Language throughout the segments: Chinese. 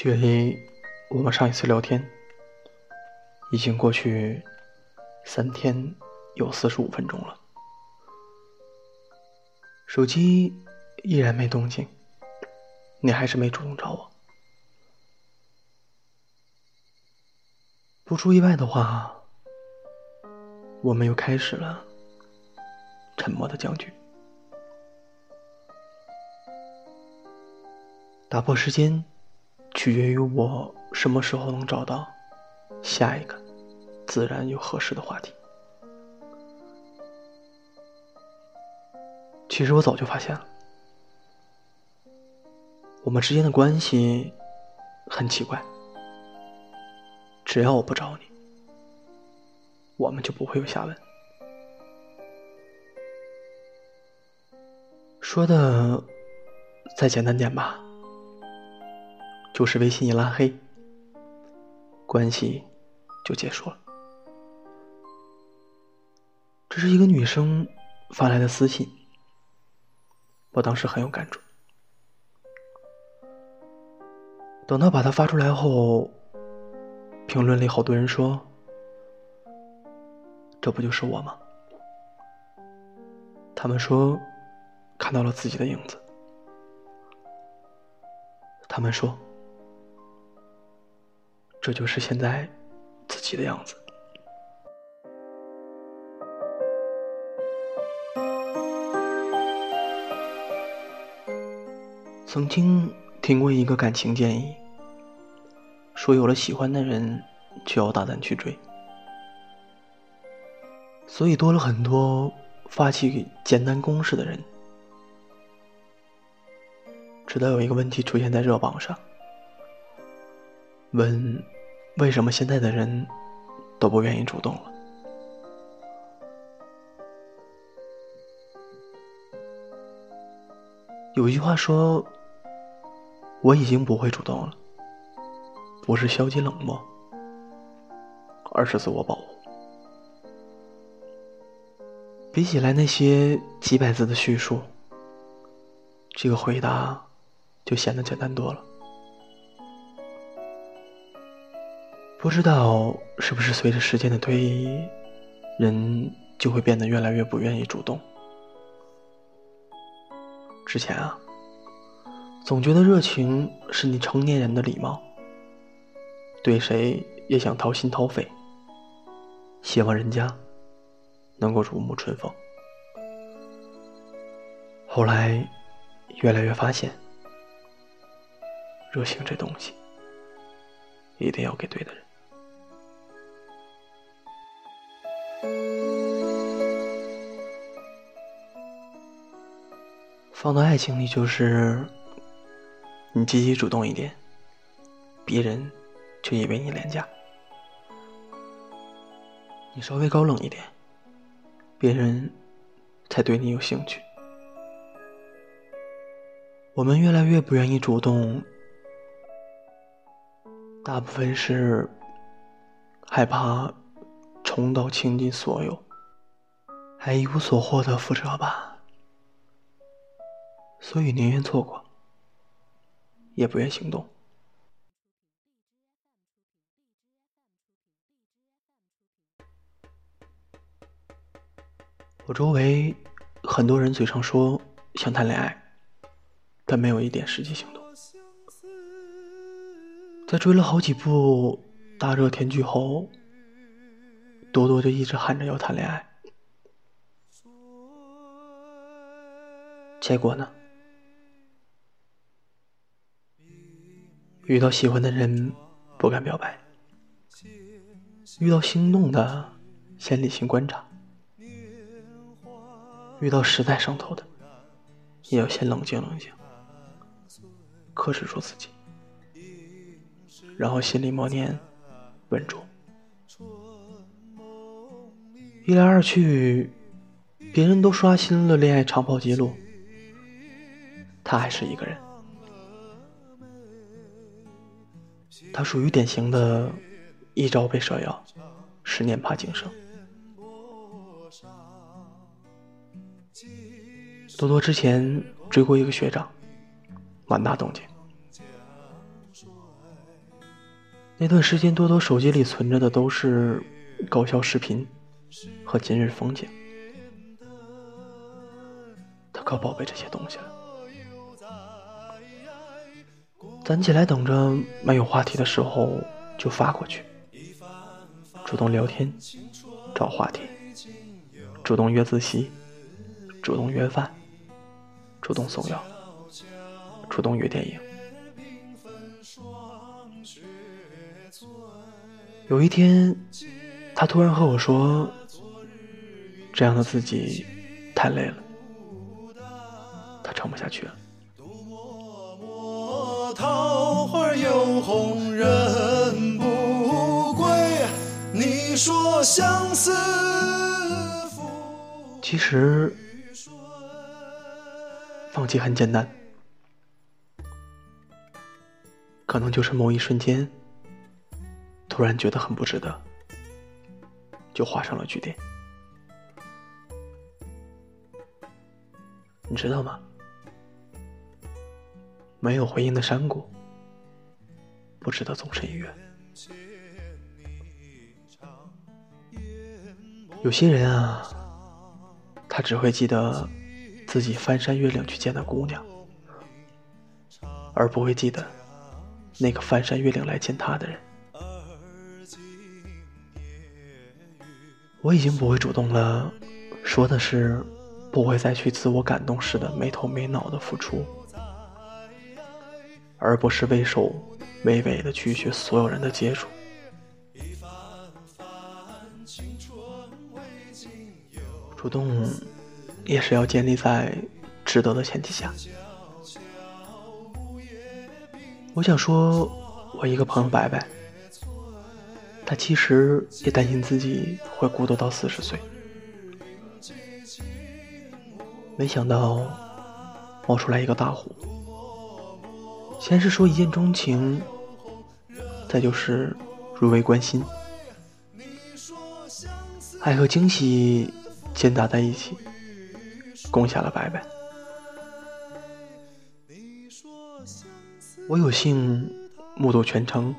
距离我们上一次聊天已经过去三天有四十五分钟了，手机依然没动静，你还是没主动找我。不出意外的话，我们又开始了沉默的僵局。打破时间，取决于我什么时候能找到下一个自然又合适的话题。其实我早就发现了，我们之间的关系很奇怪。只要我不找你，我们就不会有下文。说的再简单点吧。就是微信一拉黑，关系就结束了。这是一个女生发来的私信，我当时很有感触。等到把它发出来后，评论里好多人说：“这不就是我吗？”他们说看到了自己的影子，他们说。这就是现在自己的样子。曾经听过一个感情建议，说有了喜欢的人就要大胆去追，所以多了很多发起简单攻势的人。直到有一个问题出现在热榜上，问。为什么现在的人都不愿意主动了？有一句话说：“我已经不会主动了，不是消极冷漠，而是自我保护。”比起来那些几百字的叙述，这个回答就显得简单多了。不知道是不是随着时间的推移，人就会变得越来越不愿意主动。之前啊，总觉得热情是你成年人的礼貌，对谁也想掏心掏肺，希望人家能够如沐春风。后来，越来越发现，热情这东西，一定要给对的人。放到爱情里，就是你积极主动一点，别人就以为你廉价；你稍微高冷一点，别人才对你有兴趣。我们越来越不愿意主动，大部分是害怕重蹈倾尽所有，还一无所获的覆辙吧。所以宁愿错过，也不愿行动。我周围很多人嘴上说想谈恋爱，但没有一点实际行动。在追了好几部大热甜剧后，多多就一直喊着要谈恋爱，结果呢？遇到喜欢的人，不敢表白；遇到心动的，先理性观察；遇到实在上头的，也要先冷静冷静，克制住自己，然后心里默念“稳住”。一来二去，别人都刷新了恋爱长跑记录，他还是一个人。他属于典型的，一朝被蛇咬，十年怕井绳。多多之前追过一个学长，蛮大动静。那段时间，多多手机里存着的都是搞笑视频和今日风景。他可宝贝这些东西了。攒起来，等着没有话题的时候就发过去，主动聊天，找话题，主动约自习，主动约饭，主动送药，主动约电影。有一天，他突然和我说：“这样的自己太累了，他撑不下去了。”同人不归，你说相思其实，放弃很简单，可能就是某一瞬间。突然觉得很不值得，就画上了句点。你知道吗？没有回应的山谷，不值得纵身一跃。有些人啊，他只会记得自己翻山越岭去见的姑娘，而不会记得那个翻山越岭来见他的人。我已经不会主动了，说的是不会再去自我感动似的没头没脑的付出，而不是畏首畏尾的拒绝所有人的接触。主动也是要建立在值得的前提下。我想说，我一个朋友白白。他其实也担心自己会孤独到四十岁，没想到冒出来一个大虎。先是说一见钟情，再就是如为关心，爱和惊喜兼杂在一起，攻下了白白。我有幸目睹全程。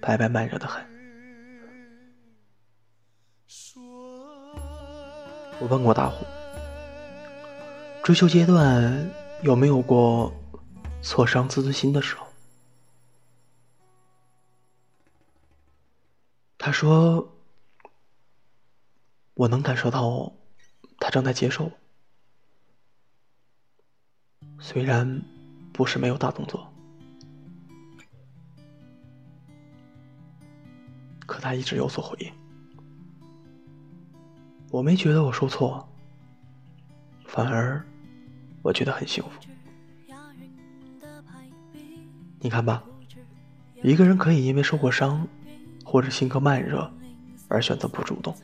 白白慢热的很。我问过大虎，追求阶段有没有过挫伤自尊心的时候？他说：“我能感受到他正在接受，虽然不是没有大动作。”可他一直有所回应，我没觉得我说错，反而我觉得很幸福。你看吧，一个人可以因为受过伤，或者性格慢热，而选择不主动，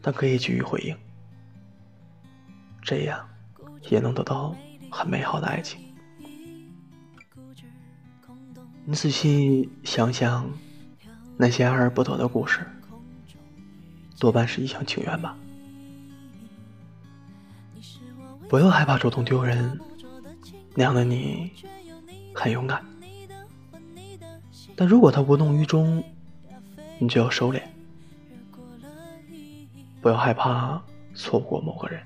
但可以给予回应，这样也能得到很美好的爱情。你仔细想想。那些爱而不得的故事，多半是一厢情愿吧。不要害怕主动丢人，那样的你很勇敢。但如果他无动于衷，你就要收敛。不要害怕错过某个人，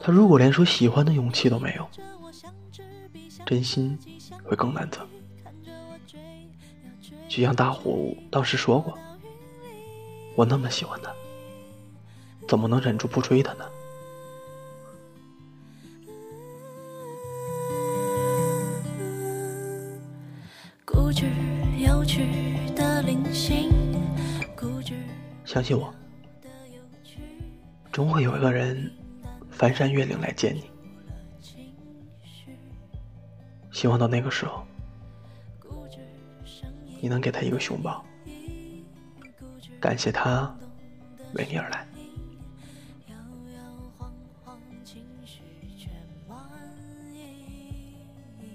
他如果连说喜欢的勇气都没有，真心会更难得。就像大虎当时说过：“我那么喜欢他，怎么能忍住不追他呢？”相信我，终会有一个人翻山越岭来见你。希望到那个时候。你能给他一个熊抱，感谢他为你而来。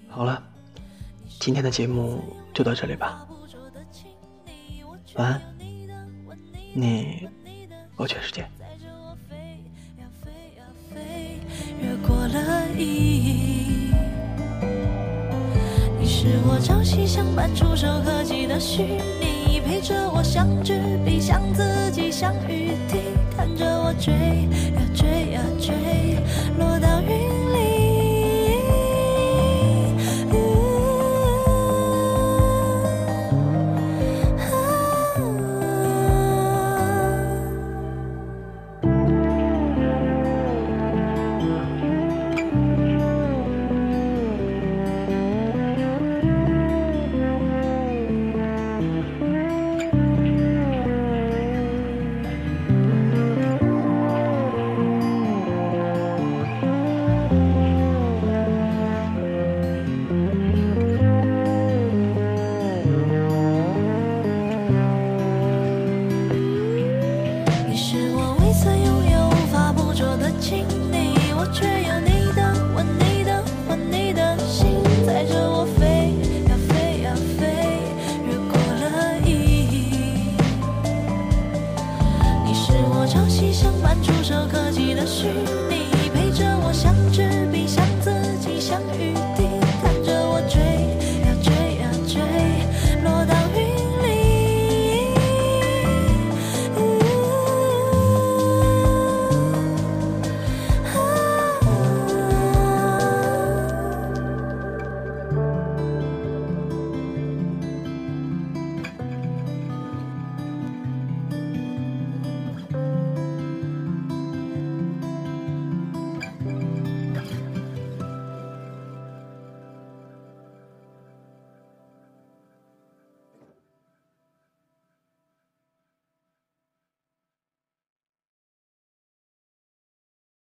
好了，今天的节目就到这里吧，晚安，你我全世界。是我朝夕相伴、触手可及的虚拟，陪着我像纸笔，像自己，像雨滴，看着我追呀追呀追，落到云里。